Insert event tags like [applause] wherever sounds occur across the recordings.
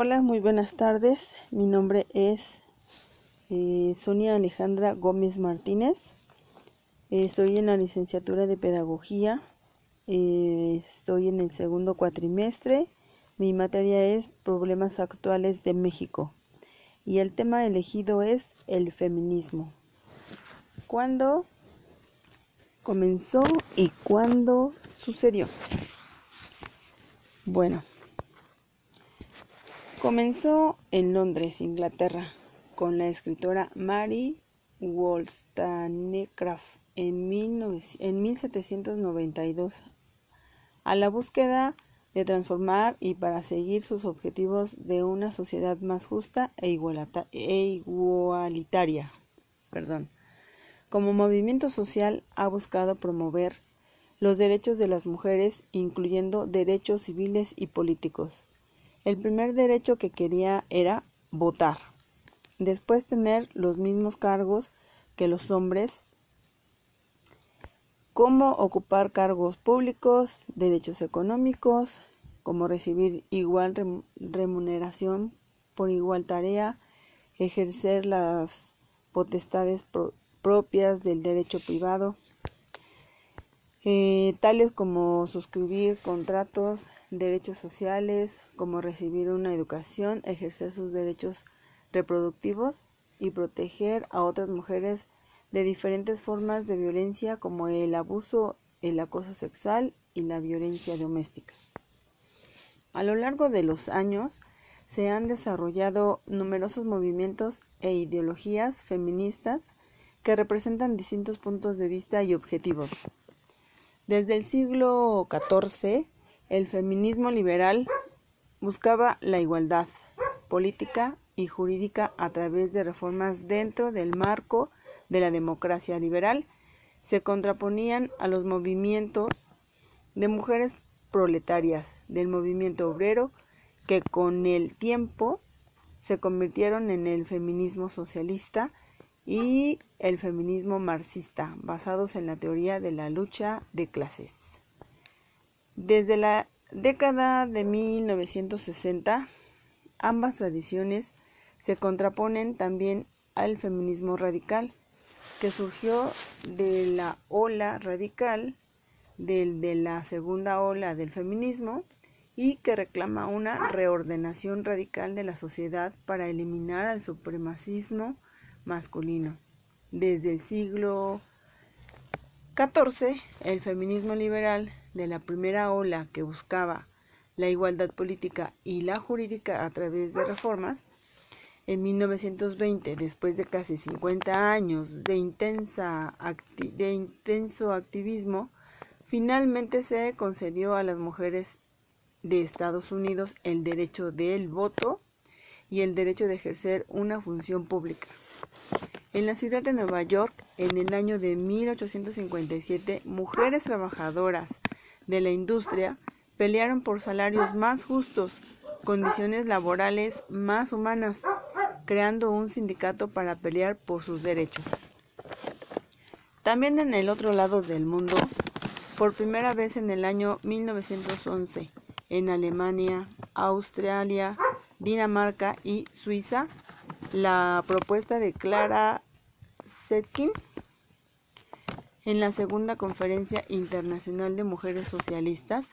Hola, muy buenas tardes. Mi nombre es eh, Sonia Alejandra Gómez Martínez. Eh, estoy en la licenciatura de Pedagogía. Eh, estoy en el segundo cuatrimestre. Mi materia es Problemas Actuales de México. Y el tema elegido es el feminismo. ¿Cuándo comenzó y cuándo sucedió? Bueno, comenzó en Londres, Inglaterra, con la escritora Mary Wollstonecraft en, en 1792 a la búsqueda de transformar y para seguir sus objetivos de una sociedad más justa e, e igualitaria. Perdón. Como movimiento social ha buscado promover los derechos de las mujeres, incluyendo derechos civiles y políticos. El primer derecho que quería era votar. Después tener los mismos cargos que los hombres, como ocupar cargos públicos, derechos económicos, como recibir igual remuneración por igual tarea, ejercer las potestades propias del derecho privado, eh, tales como suscribir contratos, derechos sociales, como recibir una educación, ejercer sus derechos reproductivos y proteger a otras mujeres de diferentes formas de violencia como el abuso, el acoso sexual y la violencia doméstica. A lo largo de los años se han desarrollado numerosos movimientos e ideologías feministas que representan distintos puntos de vista y objetivos. Desde el siglo XIV, el feminismo liberal buscaba la igualdad política y jurídica a través de reformas dentro del marco de la democracia liberal. Se contraponían a los movimientos de mujeres proletarias del movimiento obrero que con el tiempo se convirtieron en el feminismo socialista y el feminismo marxista, basados en la teoría de la lucha de clases. Desde la década de 1960, ambas tradiciones se contraponen también al feminismo radical, que surgió de la ola radical de la segunda ola del feminismo y que reclama una reordenación radical de la sociedad para eliminar al supremacismo masculino. Desde el siglo XIV, el feminismo liberal de la primera ola que buscaba la igualdad política y la jurídica a través de reformas, en 1920, después de casi 50 años de, intensa de intenso activismo, finalmente se concedió a las mujeres de Estados Unidos el derecho del voto y el derecho de ejercer una función pública. En la ciudad de Nueva York, en el año de 1857, mujeres trabajadoras de la industria pelearon por salarios más justos, condiciones laborales más humanas, creando un sindicato para pelear por sus derechos. También en el otro lado del mundo, por primera vez en el año 1911, en Alemania, Australia, Dinamarca y Suiza, la propuesta de Clara Zetkin en la segunda Conferencia Internacional de Mujeres Socialistas,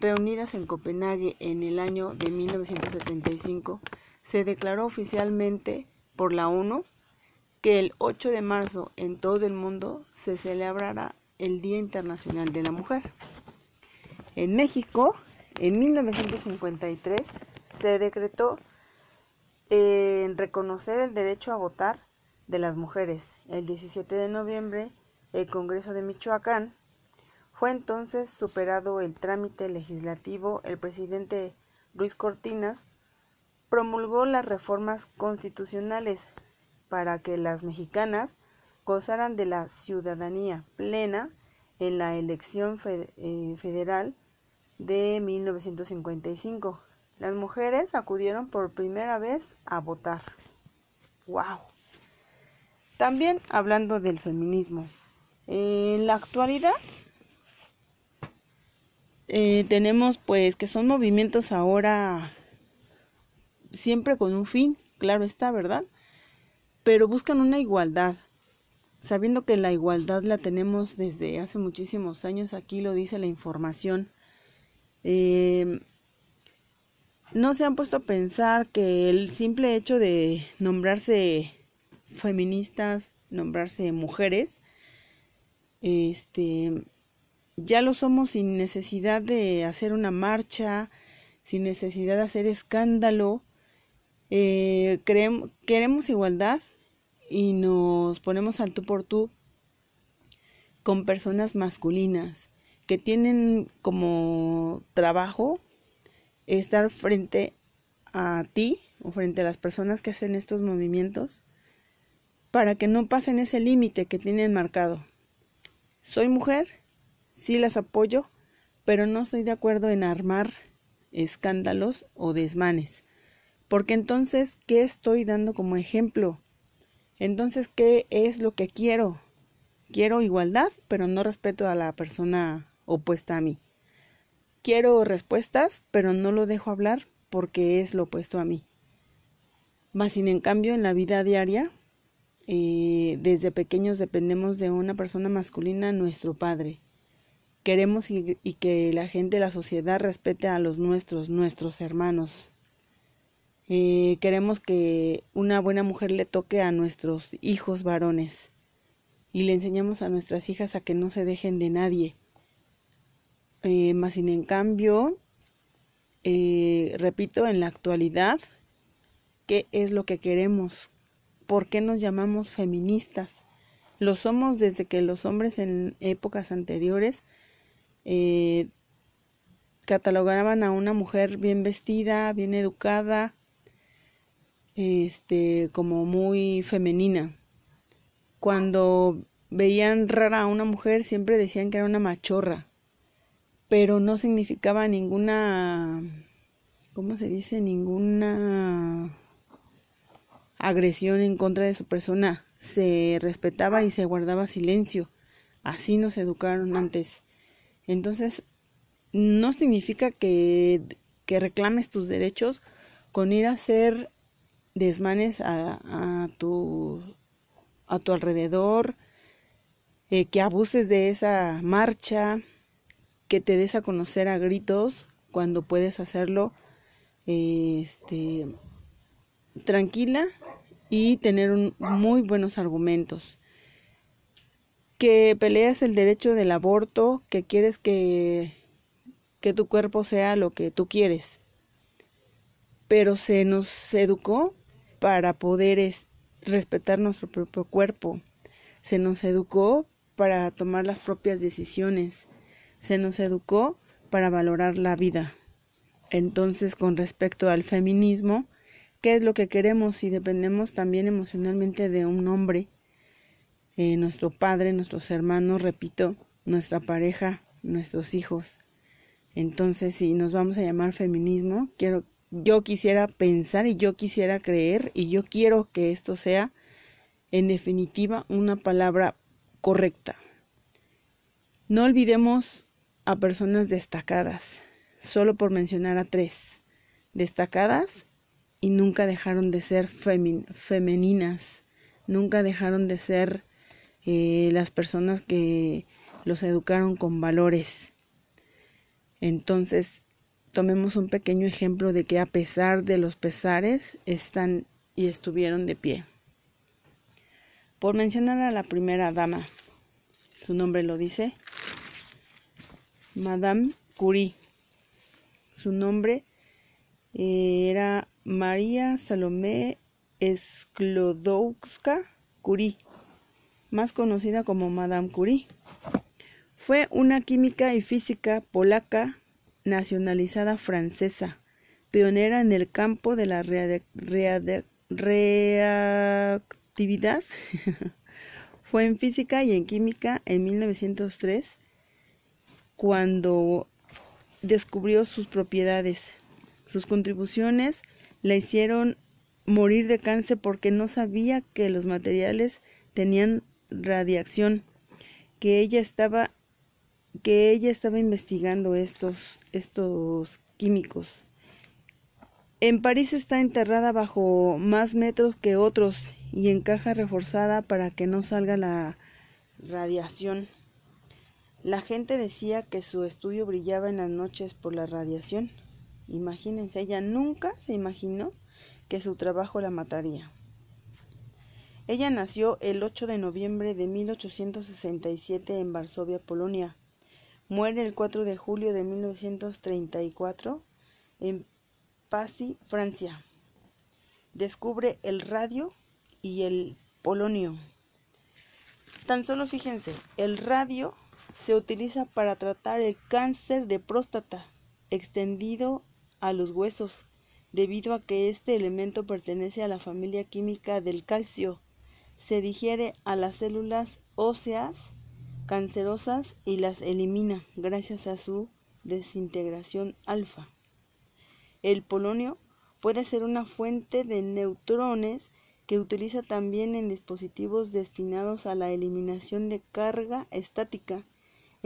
reunidas en Copenhague en el año de 1975, se declaró oficialmente por la ONU que el 8 de marzo en todo el mundo se celebrará el Día Internacional de la Mujer. En México, en 1953, se decretó en reconocer el derecho a votar de las mujeres. El 17 de noviembre, el Congreso de Michoacán fue entonces superado el trámite legislativo. El presidente Luis Cortinas promulgó las reformas constitucionales para que las mexicanas gozaran de la ciudadanía plena en la elección eh, federal de 1955. Las mujeres acudieron por primera vez a votar. ¡Wow! También hablando del feminismo. En la actualidad eh, tenemos pues que son movimientos ahora siempre con un fin, claro está, ¿verdad? Pero buscan una igualdad, sabiendo que la igualdad la tenemos desde hace muchísimos años, aquí lo dice la información. Eh, no se han puesto a pensar que el simple hecho de nombrarse feministas, nombrarse mujeres, este, ya lo somos sin necesidad de hacer una marcha, sin necesidad de hacer escándalo. Eh, queremos igualdad y nos ponemos al tú por tú con personas masculinas que tienen como trabajo estar frente a ti o frente a las personas que hacen estos movimientos para que no pasen ese límite que tienen marcado. Soy mujer, sí las apoyo, pero no estoy de acuerdo en armar escándalos o desmanes. Porque entonces, ¿qué estoy dando como ejemplo? Entonces, ¿qué es lo que quiero? Quiero igualdad, pero no respeto a la persona opuesta a mí. Quiero respuestas, pero no lo dejo hablar porque es lo opuesto a mí. Más sin en cambio, en la vida diaria, eh, desde pequeños dependemos de una persona masculina, nuestro padre. Queremos y, que la gente, la sociedad respete a los nuestros, nuestros hermanos. Eh, queremos que una buena mujer le toque a nuestros hijos varones y le enseñamos a nuestras hijas a que no se dejen de nadie eh, más sin en cambio, repito, en la actualidad, ¿qué es lo que queremos? ¿Por qué nos llamamos feministas? Lo somos desde que los hombres en épocas anteriores eh, catalogaban a una mujer bien vestida, bien educada, este, como muy femenina. Cuando veían rara a una mujer siempre decían que era una machorra pero no significaba ninguna, ¿cómo se dice? Ninguna agresión en contra de su persona. Se respetaba y se guardaba silencio. Así nos educaron antes. Entonces, no significa que, que reclames tus derechos con ir a hacer desmanes a, a, tu, a tu alrededor, eh, que abuses de esa marcha, que te des a conocer a gritos cuando puedes hacerlo este, tranquila y tener muy buenos argumentos. Que peleas el derecho del aborto, que quieres que, que tu cuerpo sea lo que tú quieres. Pero se nos educó para poder respetar nuestro propio cuerpo. Se nos educó para tomar las propias decisiones se nos educó para valorar la vida. Entonces, con respecto al feminismo, ¿qué es lo que queremos si dependemos también emocionalmente de un hombre? Eh, nuestro padre, nuestros hermanos, repito, nuestra pareja, nuestros hijos. Entonces, si nos vamos a llamar feminismo, quiero, yo quisiera pensar y yo quisiera creer y yo quiero que esto sea, en definitiva, una palabra correcta. No olvidemos a personas destacadas, solo por mencionar a tres, destacadas y nunca dejaron de ser femeninas, nunca dejaron de ser eh, las personas que los educaron con valores. Entonces, tomemos un pequeño ejemplo de que a pesar de los pesares, están y estuvieron de pie. Por mencionar a la primera dama, su nombre lo dice, Madame Curie. Su nombre eh, era María Salomé Sklodowska Curie, más conocida como Madame Curie. Fue una química y física polaca nacionalizada francesa, pionera en el campo de la reactividad. [laughs] Fue en física y en química en 1903 cuando descubrió sus propiedades. Sus contribuciones la hicieron morir de cáncer porque no sabía que los materiales tenían radiación, que ella estaba que ella estaba investigando estos estos químicos En París está enterrada bajo más metros que otros y en caja reforzada para que no salga la radiación. La gente decía que su estudio brillaba en las noches por la radiación. Imagínense, ella nunca se imaginó que su trabajo la mataría. Ella nació el 8 de noviembre de 1867 en Varsovia, Polonia. Muere el 4 de julio de 1934 en Passy, Francia. Descubre el radio y el polonio. Tan solo fíjense, el radio se utiliza para tratar el cáncer de próstata extendido a los huesos, debido a que este elemento pertenece a la familia química del calcio. Se digiere a las células óseas cancerosas y las elimina gracias a su desintegración alfa. El polonio puede ser una fuente de neutrones que utiliza también en dispositivos destinados a la eliminación de carga estática,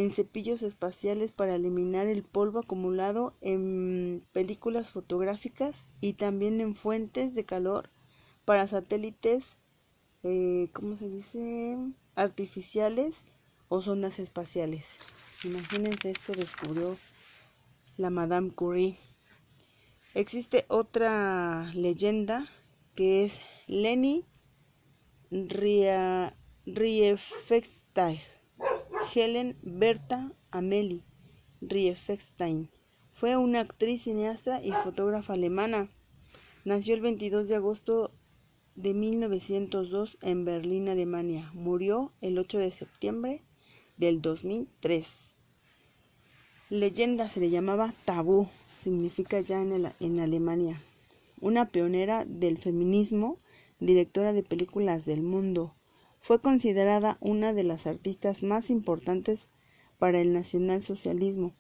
en cepillos espaciales para eliminar el polvo acumulado en películas fotográficas y también en fuentes de calor para satélites, eh, ¿cómo se dice? artificiales o zonas espaciales. Imagínense esto descubrió la Madame Curie. Existe otra leyenda que es Leni Riefenstahl, Helen Berta Amelie Riefenstein. Fue una actriz, cineasta y fotógrafa alemana. Nació el 22 de agosto de 1902 en Berlín, Alemania. Murió el 8 de septiembre del 2003. Leyenda se le llamaba tabú significa ya en, en Alemania. Una pionera del feminismo, directora de películas del mundo, fue considerada una de las artistas más importantes para el nacionalsocialismo.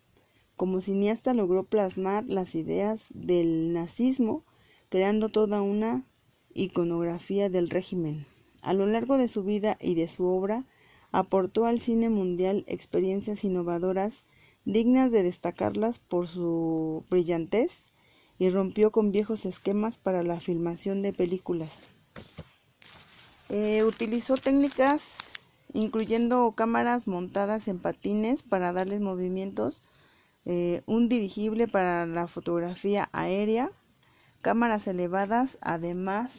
Como cineasta logró plasmar las ideas del nazismo, creando toda una iconografía del régimen. A lo largo de su vida y de su obra, aportó al cine mundial experiencias innovadoras dignas de destacarlas por su brillantez, y rompió con viejos esquemas para la filmación de películas. Eh, utilizó técnicas incluyendo cámaras montadas en patines para darles movimientos, eh, un dirigible para la fotografía aérea, cámaras elevadas, además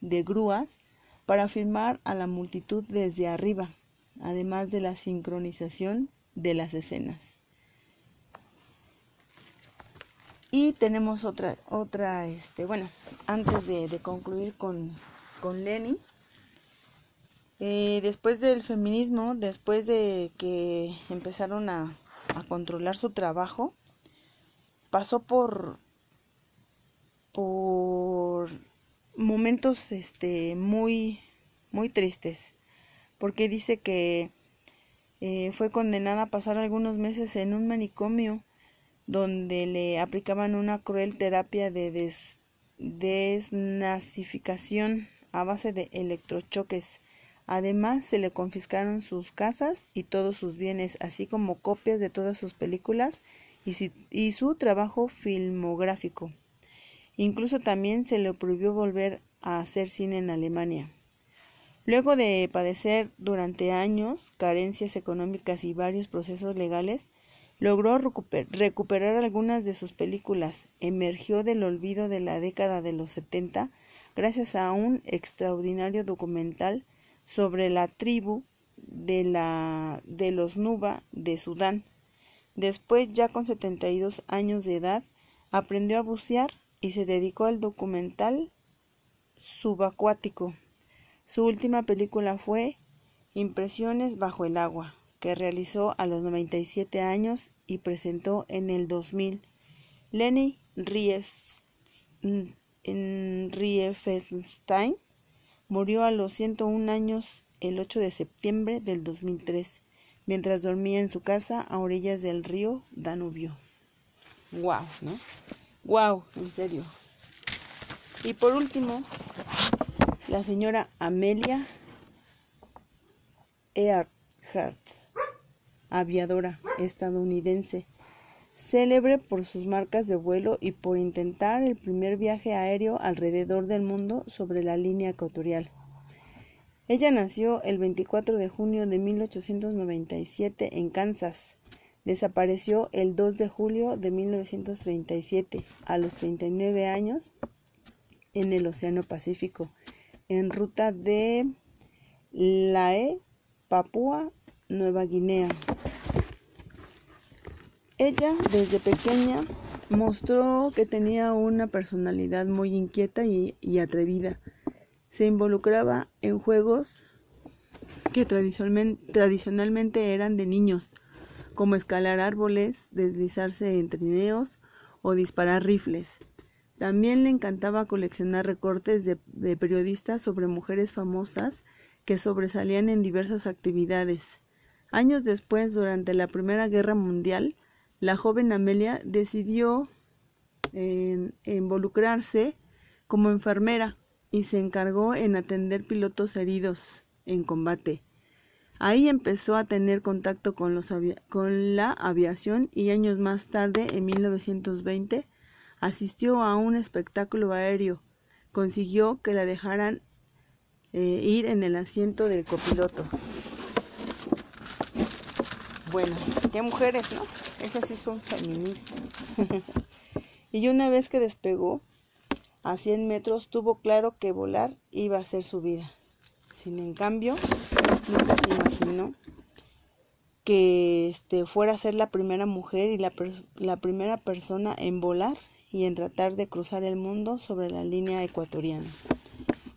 de grúas, para filmar a la multitud desde arriba, además de la sincronización de las escenas. Y tenemos otra, otra, este, bueno, antes de, concluir con, con Lenny, eh, después del feminismo, después de que empezaron a, controlar su trabajo, pasó por, por momentos este, muy, muy tristes, porque dice que eh, fue condenada a pasar algunos meses en un manicomio donde le aplicaban una cruel terapia de desnazificación a base de electrochoques. Además, se le confiscaron sus casas y todos sus bienes, así como copias de todas sus películas y, su trabajo filmográfico. Incluso también se le prohibió volver a hacer cine en Alemania. Luego de padecer durante años carencias económicas y varios procesos legales, Logró recuperar algunas de sus películas, emergió del olvido de la década de los 70 gracias a un extraordinario documental sobre la tribu de, la, de los Nuba de Sudán. Después, ya con 72 años de edad, aprendió a bucear y se dedicó al documental subacuático. Su última película fue Impresiones bajo el agua que realizó a los 97 años y presentó en el 2000. Lenny Riefenstein murió a los 101 años el 8 de septiembre del 2003, mientras dormía en su casa a orillas del río Danubio. Wow, ¿no? Wow, en serio. Y por último, la señora Amelia Earhart aviadora estadounidense. Célebre por sus marcas de vuelo y por intentar el primer viaje aéreo alrededor del mundo sobre la línea ecuatorial. Ella nació el 24 de junio de 1897 en Kansas. Desapareció el 2 de julio de 1937 a los 39 años en el Océano Pacífico, en ruta de Lae, Papúa Nueva Guinea. Ella desde pequeña mostró que tenía una personalidad muy inquieta y, atrevida. Se involucraba en juegos que tradicionalmente eran de niños, como escalar árboles, deslizarse en trineos o disparar rifles. También le encantaba coleccionar recortes de, de periodistas sobre mujeres famosas que sobresalían en diversas actividades. Años después, durante la Primera Guerra Mundial, la joven Amelia decidió involucrarse como enfermera y se encargó en atender pilotos heridos en combate. Ahí empezó a tener contacto con, los con la aviación y años más tarde, en 1920, asistió a un espectáculo aéreo. Consiguió que la dejaran eh, ir en el asiento del copiloto. Bueno, qué mujeres, ¿no? Esas sí son feministas. [laughs] y una vez que despegó a 100 metros, tuvo claro que volar iba a ser su vida. Sin en cambio, nunca se imaginó que este, fuera a ser la primera mujer y la, primera persona en volar y en tratar de cruzar el mundo sobre la línea ecuatoriana.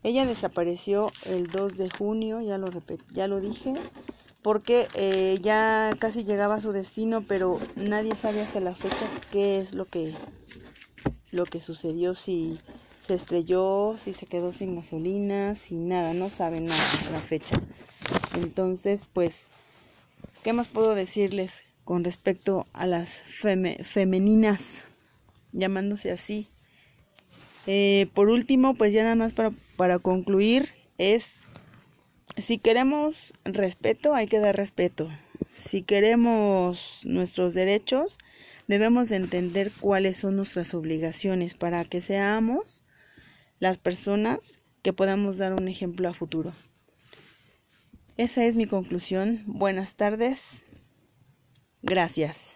Ella desapareció el 2 de junio, ya lo, ya lo dije, porque eh, ya casi llegaba a su destino, pero nadie sabe hasta la fecha qué es lo que, lo que sucedió, si se estrelló, si se quedó sin gasolina, si nada, no saben nada la fecha. Entonces, pues, ¿qué más puedo decirles con respecto a las femeninas, llamándose así? Eh, por último, pues ya nada más para, para concluir, es si queremos respeto, hay que dar respeto. Si queremos nuestros derechos, debemos entender cuáles son nuestras obligaciones para que seamos las personas que podamos dar un ejemplo a futuro. Esa es mi conclusión. Buenas tardes. Gracias.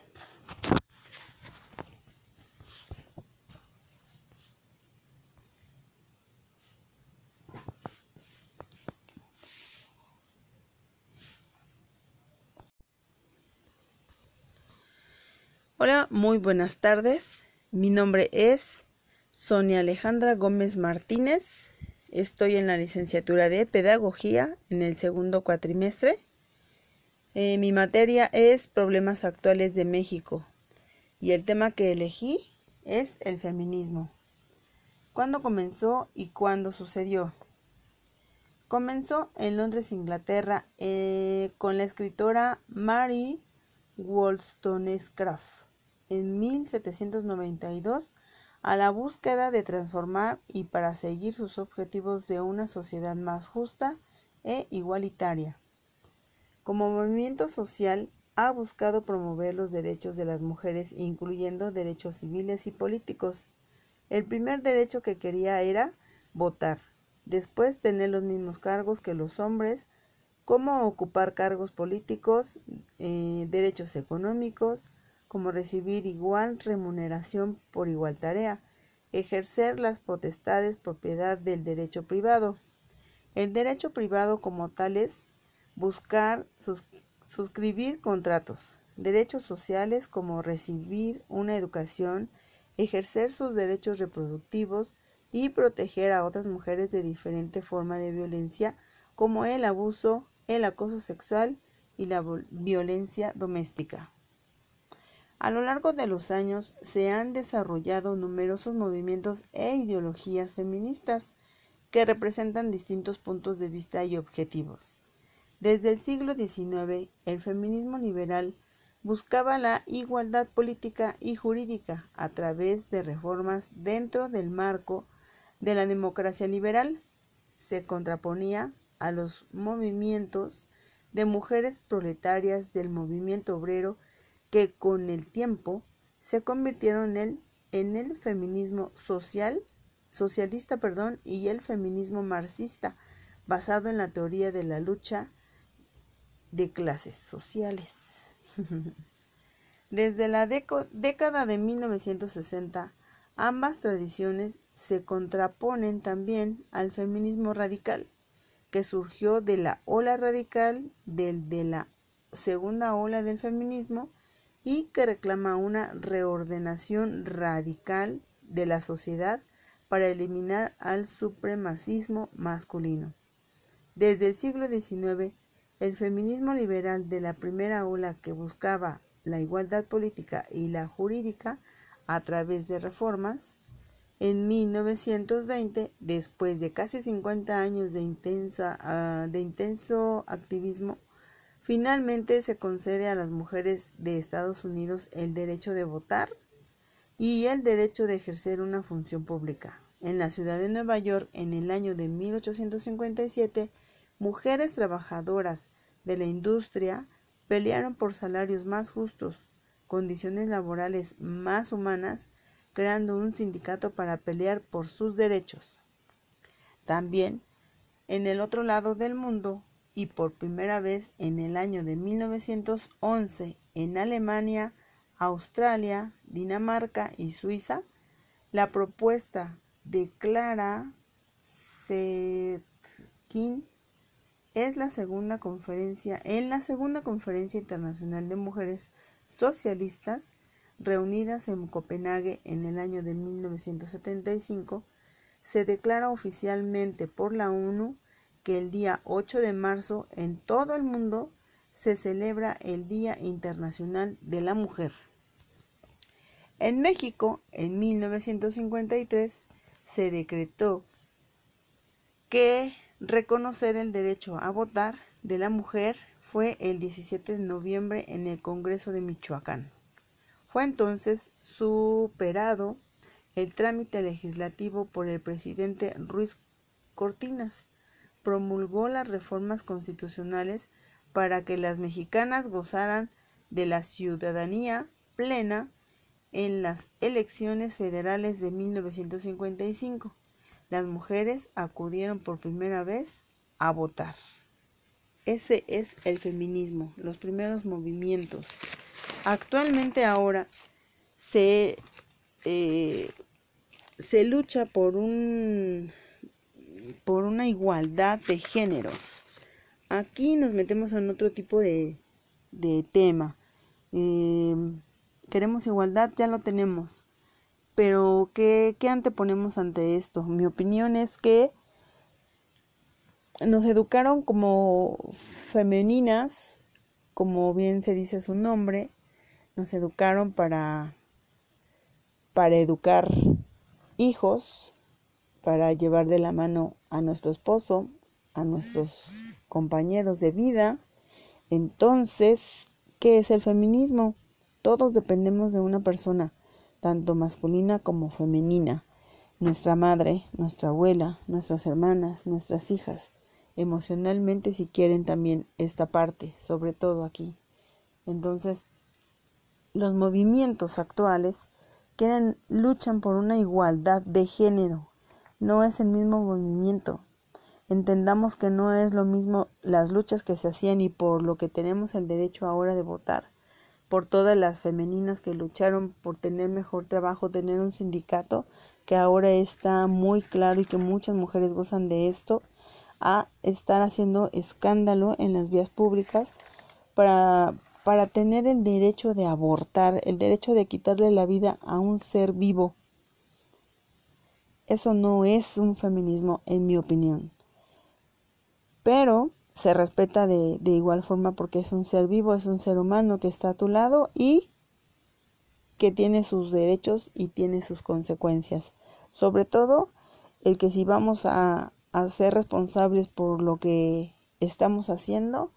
Hola, muy buenas tardes. Mi nombre es Sonia Alejandra Gómez Martínez. Estoy en la licenciatura de Pedagogía en el segundo cuatrimestre. Eh, mi materia es Problemas Actuales de México y el tema que elegí es el feminismo. ¿Cuándo comenzó y cuándo sucedió? Comenzó en Londres, Inglaterra, eh, con la escritora Mary Wollstonecraft en 1792 a la búsqueda de transformar y para seguir sus objetivos de una sociedad más justa e igualitaria. Como movimiento social, ha buscado promover los derechos de las mujeres, incluyendo derechos civiles y políticos. El primer derecho que quería era votar, después tener los mismos cargos que los hombres, como ocupar cargos políticos, eh, derechos económicos, como recibir igual remuneración por igual tarea, ejercer las potestades propiedad del derecho privado. El derecho privado como tal es buscar suscribir contratos, derechos sociales como recibir una educación, ejercer sus derechos reproductivos y proteger a otras mujeres de diferente forma de violencia como el abuso, el acoso sexual y la violencia doméstica. A lo largo de los años se han desarrollado numerosos movimientos e ideologías feministas que representan distintos puntos de vista y objetivos. Desde el siglo XIX, el feminismo liberal buscaba la igualdad política y jurídica a través de reformas dentro del marco de la democracia liberal. Se contraponía a los movimientos de mujeres proletarias del movimiento obrero que con el tiempo se convirtieron en, en el feminismo social, socialista perdón, y el feminismo marxista, basado en la teoría de la lucha de clases sociales. [laughs] Desde la década de 1960, ambas tradiciones se contraponen también al feminismo radical, que surgió de la ola radical del, de la segunda ola del feminismo y que reclama una reordenación radical de la sociedad para eliminar al supremacismo masculino. Desde el siglo XIX, el feminismo liberal de la primera ola que buscaba la igualdad política y la jurídica a través de reformas, en 1920, después de casi 50 años de, ah, de intenso activismo, finalmente se concede a las mujeres de Estados Unidos el derecho de votar y el derecho de ejercer una función pública. En la ciudad de Nueva York, en el año de 1857, mujeres trabajadoras de la industria pelearon por salarios más justos, condiciones laborales más humanas, creando un sindicato para pelear por sus derechos. También, en el otro lado del mundo, y por primera vez en el año de 1911 en Alemania, Australia, Dinamarca y Suiza, la propuesta de Clara es la segunda conferencia en la segunda conferencia internacional de mujeres socialistas reunidas en Copenhague en el año de 1975 se declara oficialmente por la ONU que el día 8 de marzo en todo el mundo se celebra el Día Internacional de la Mujer. En México, en 1953, se decretó que reconocer el derecho a votar de la mujer fue el 17 de noviembre en el Congreso de Michoacán. Fue entonces superado el trámite legislativo por el presidente Ruiz Cortinas. Promulgó las reformas constitucionales para que las mexicanas gozaran de la ciudadanía plena en las elecciones federales de 1955 las mujeres acudieron por primera vez a votar. Ese es el feminismo, los primeros movimientos. Actualmente ahora se, eh, se lucha por un por una igualdad de géneros. Aquí nos metemos en otro tipo de, de tema. Eh, queremos igualdad, ya lo tenemos. Pero, ¿qué, ¿qué anteponemos ante esto? Mi opinión es que nos educaron como femeninas, como bien se dice su nombre, nos educaron para, para educar hijos, para llevar de la mano a nuestro esposo, a nuestros compañeros de vida. Entonces, ¿qué es el feminismo? Todos dependemos de una persona tanto masculina como femenina, nuestra madre, nuestra abuela, nuestras hermanas, nuestras hijas, emocionalmente si quieren también esta parte, sobre todo aquí. Entonces, los movimientos actuales quieren, luchan por una igualdad de género, no es el mismo movimiento. Entendamos que no es lo mismo las luchas que se hacían y por lo que tenemos el derecho ahora de votar por todas las femeninas que lucharon por tener mejor trabajo, tener un sindicato, que ahora está muy claro y que muchas mujeres gozan de esto, a estar haciendo escándalo en las vías públicas para, para tener el derecho de abortar, el derecho de quitarle la vida a un ser vivo. Eso no es un feminismo, en mi opinión. Pero se respeta de, de igual forma porque es un ser vivo, es un ser humano que está a tu lado y que tiene sus derechos y tiene sus consecuencias. Sobre todo el que si vamos a, a, ser responsables por lo que estamos haciendo,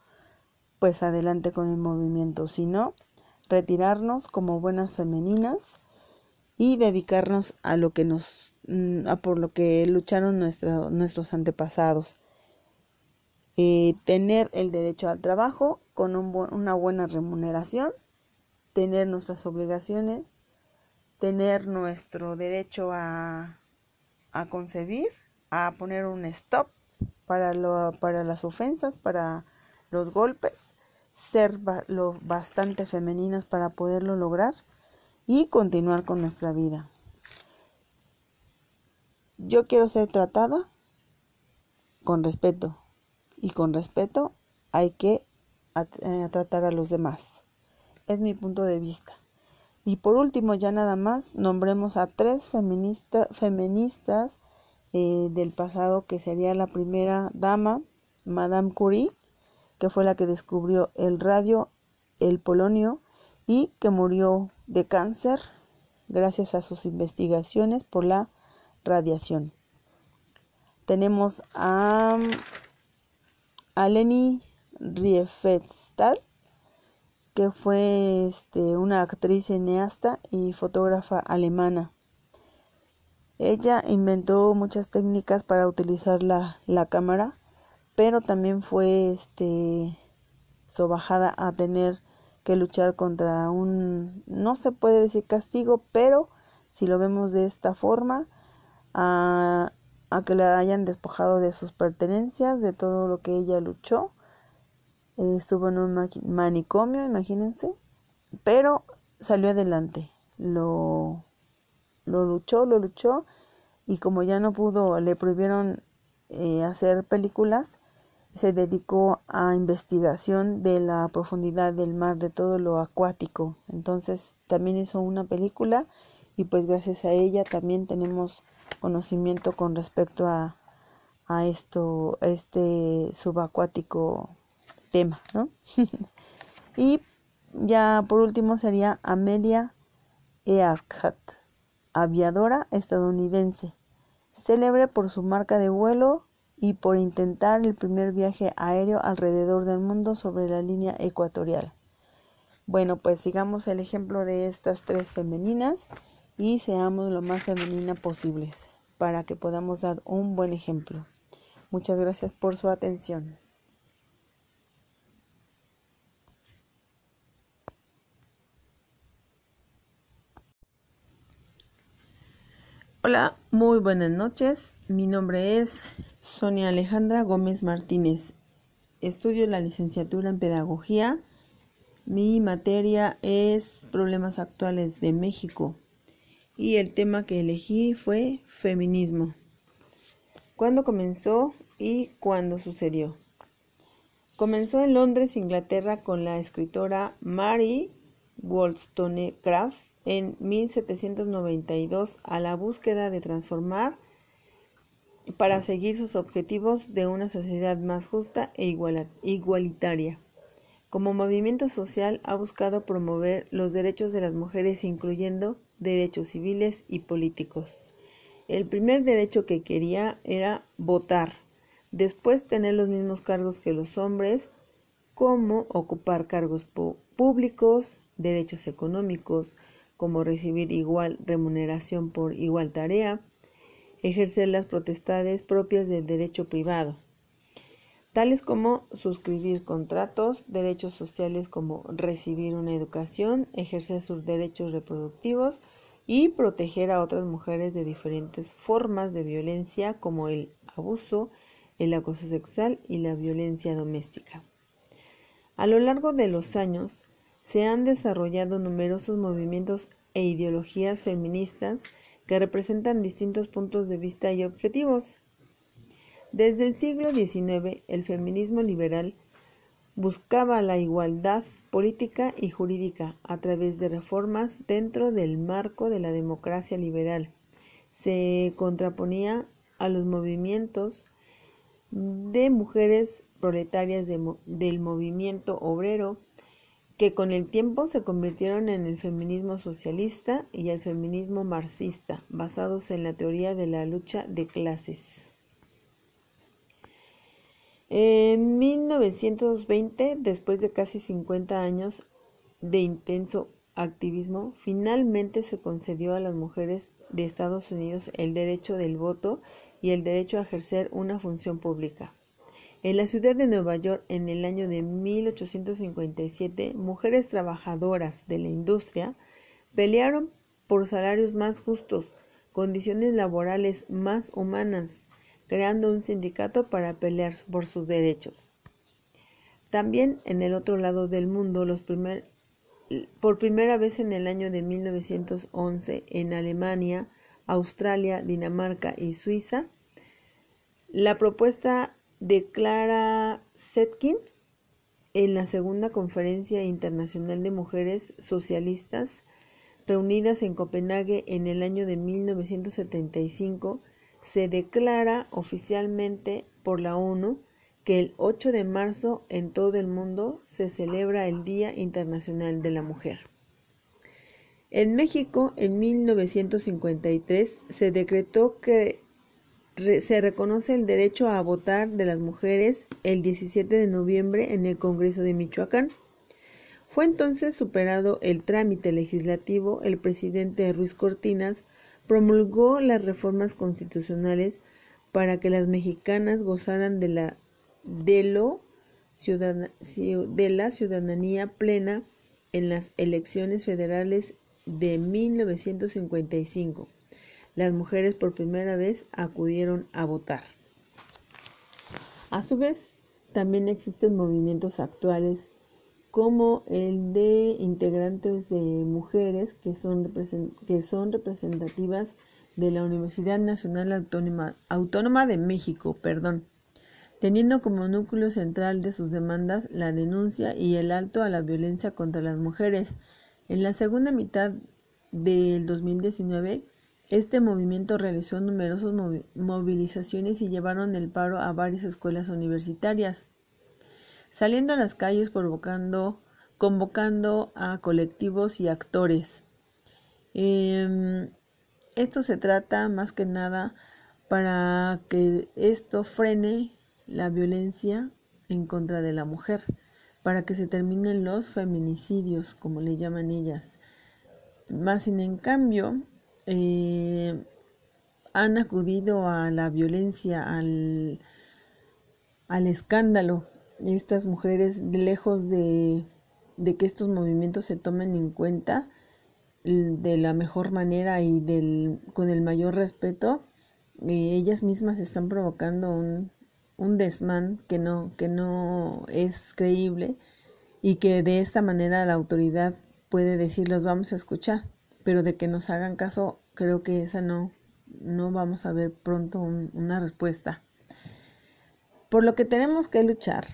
pues adelante con el movimiento. Si no, retirarnos como buenas femeninas y dedicarnos a lo que nos mm, a por lo que lucharon nuestros antepasados. Eh, tener el derecho al trabajo con una buena remuneración, tener nuestras obligaciones, tener nuestro derecho a, a concebir, a poner un stop para, lo, para las ofensas, para los golpes, ser lo bastante femeninas para poderlo lograr y continuar con nuestra vida. Yo quiero ser tratada con respeto y con respeto hay que eh, tratar a los demás. Es mi punto de vista. Y por último, ya nada más, nombremos a tres feministas eh, del pasado, que sería la primera dama, Madame Curie, que fue la que descubrió el radio, el polonio, y que murió de cáncer gracias a sus investigaciones por la radiación. Tenemos a, a Leni Riefenstahl, que fue este, una actriz cineasta y fotógrafa alemana. Ella inventó muchas técnicas para utilizar la, la cámara, pero también fue este, sobajada a tener que luchar contra un, no se puede decir castigo, pero si lo vemos de esta forma, a, a que la hayan despojado de sus pertenencias, de todo lo que ella luchó estuvo en un manicomio, imagínense, pero salió adelante, lo, lo luchó, lo luchó, y como ya no pudo, le prohibieron eh, hacer películas, se dedicó a investigación de la profundidad del mar, de todo lo acuático. Entonces también hizo una película y pues gracias a ella también tenemos conocimiento con respecto a, a esto, este subacuático tema, ¿no? [laughs] y ya por último sería Amelia Earhart, aviadora estadounidense, célebre por su marca de vuelo y por intentar el primer viaje aéreo alrededor del mundo sobre la línea ecuatorial. Bueno, pues sigamos el ejemplo de estas tres femeninas y seamos lo más femenina posibles para que podamos dar un buen ejemplo. Muchas gracias por su atención. Hola, muy buenas noches. Mi nombre es Sonia Alejandra Gómez Martínez. Estudio la licenciatura en Pedagogía. Mi materia es Problemas Actuales de México y el tema que elegí fue Feminismo. ¿Cuándo comenzó y cuándo sucedió? Comenzó en Londres, Inglaterra, con la escritora Mary Wollstonecraft en 1792 a la búsqueda de transformar para seguir sus objetivos de una sociedad más justa e igualitaria. Como movimiento social ha buscado promover los derechos de las mujeres incluyendo derechos civiles y políticos. El primer derecho que quería era votar, después tener los mismos cargos que los hombres, como ocupar cargos públicos, derechos económicos, como recibir igual remuneración por igual tarea, ejercer las potestades propias del derecho privado, tales como suscribir contratos, derechos sociales como recibir una educación, ejercer sus derechos reproductivos y proteger a otras mujeres de diferentes formas de violencia como el abuso, el acoso sexual y la violencia doméstica. A lo largo de los años, se han desarrollado numerosos movimientos e ideologías feministas que representan distintos puntos de vista y objetivos. Desde el siglo XIX, el feminismo liberal buscaba la igualdad política y jurídica a través de reformas dentro del marco de la democracia liberal. Se contraponía a los movimientos de mujeres proletarias del movimiento obrero que con el tiempo se convirtieron en el feminismo socialista y el feminismo marxista, basados en la teoría de la lucha de clases. En 1920, después de casi 50 años de intenso activismo, finalmente se concedió a las mujeres de Estados Unidos el derecho del voto y el derecho a ejercer una función pública. En la ciudad de Nueva York, en el año de 1857, mujeres trabajadoras de la industria pelearon por salarios más justos, condiciones laborales más humanas, creando un sindicato para pelear por sus derechos. También en el otro lado del mundo, los primer, por primera vez en el año de 1911 en Alemania, Australia, Dinamarca y Suiza, la propuesta de Clara Zetkin en la segunda conferencia internacional de mujeres socialistas reunidas en Copenhague en el año de 1975 se declara oficialmente por la ONU que el 8 de marzo en todo el mundo se celebra el Día Internacional de la Mujer. En México, en 1953, se decretó que se reconoce el derecho a votar de las mujeres el 17 de noviembre en el Congreso de Michoacán. Fue entonces superado el trámite legislativo, el presidente Ruiz Cortinas promulgó las reformas constitucionales para que las mexicanas gozaran de la, de de la ciudadanía plena en las elecciones federales de 1955. Las mujeres por primera vez acudieron a votar. A su vez, también existen movimientos actuales como el de integrantes de mujeres que son, representativas de la Universidad Nacional Autónoma, Autónoma de México, perdón, teniendo como núcleo central de sus demandas la denuncia y el alto a la violencia contra las mujeres. En la segunda mitad del 2019, este movimiento realizó numerosas movilizaciones y llevaron el paro a varias escuelas universitarias, saliendo a las calles provocando, convocando a colectivos y actores. Em, esto se trata más que nada para que esto frene la violencia en contra de la mujer, para que se terminen los feminicidios, como le llaman ellas. Más sin en cambio, eh, han acudido a la violencia, al, al escándalo. Estas mujeres, lejos de, de, que estos movimientos se tomen en cuenta de la mejor manera y del, con el mayor respeto, eh, ellas mismas están provocando un, un desmán que no, que no es creíble y que de esta manera la autoridad puede decir los vamos a escuchar pero de que nos hagan caso, creo que esa no, no vamos a ver pronto una respuesta. Por lo que tenemos que luchar,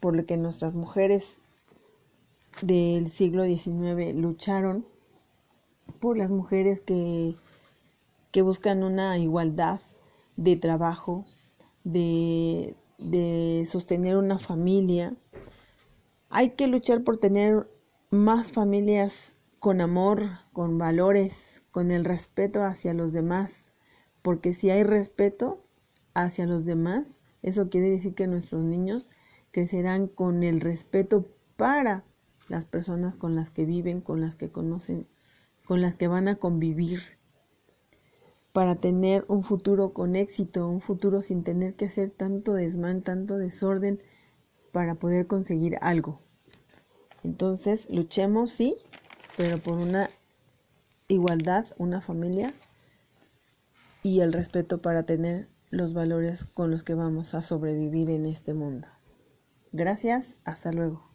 por lo que nuestras mujeres del siglo XIX lucharon, por las mujeres que, que buscan una igualdad de trabajo, de, de sostener una familia. Hay que luchar por tener más familias con amor, con valores, con el respeto hacia los demás. Porque si hay respeto hacia los demás, eso quiere decir que nuestros niños crecerán con el respeto para las personas con las que viven, con las que conocen, con las que van a convivir, para tener un futuro con éxito, un futuro sin tener que hacer tanto desmán, tanto desorden para poder conseguir algo. Entonces, luchemos, sí, pero por una igualdad, una familia y el respeto para tener los valores con los que vamos a sobrevivir en este mundo. Gracias, hasta luego.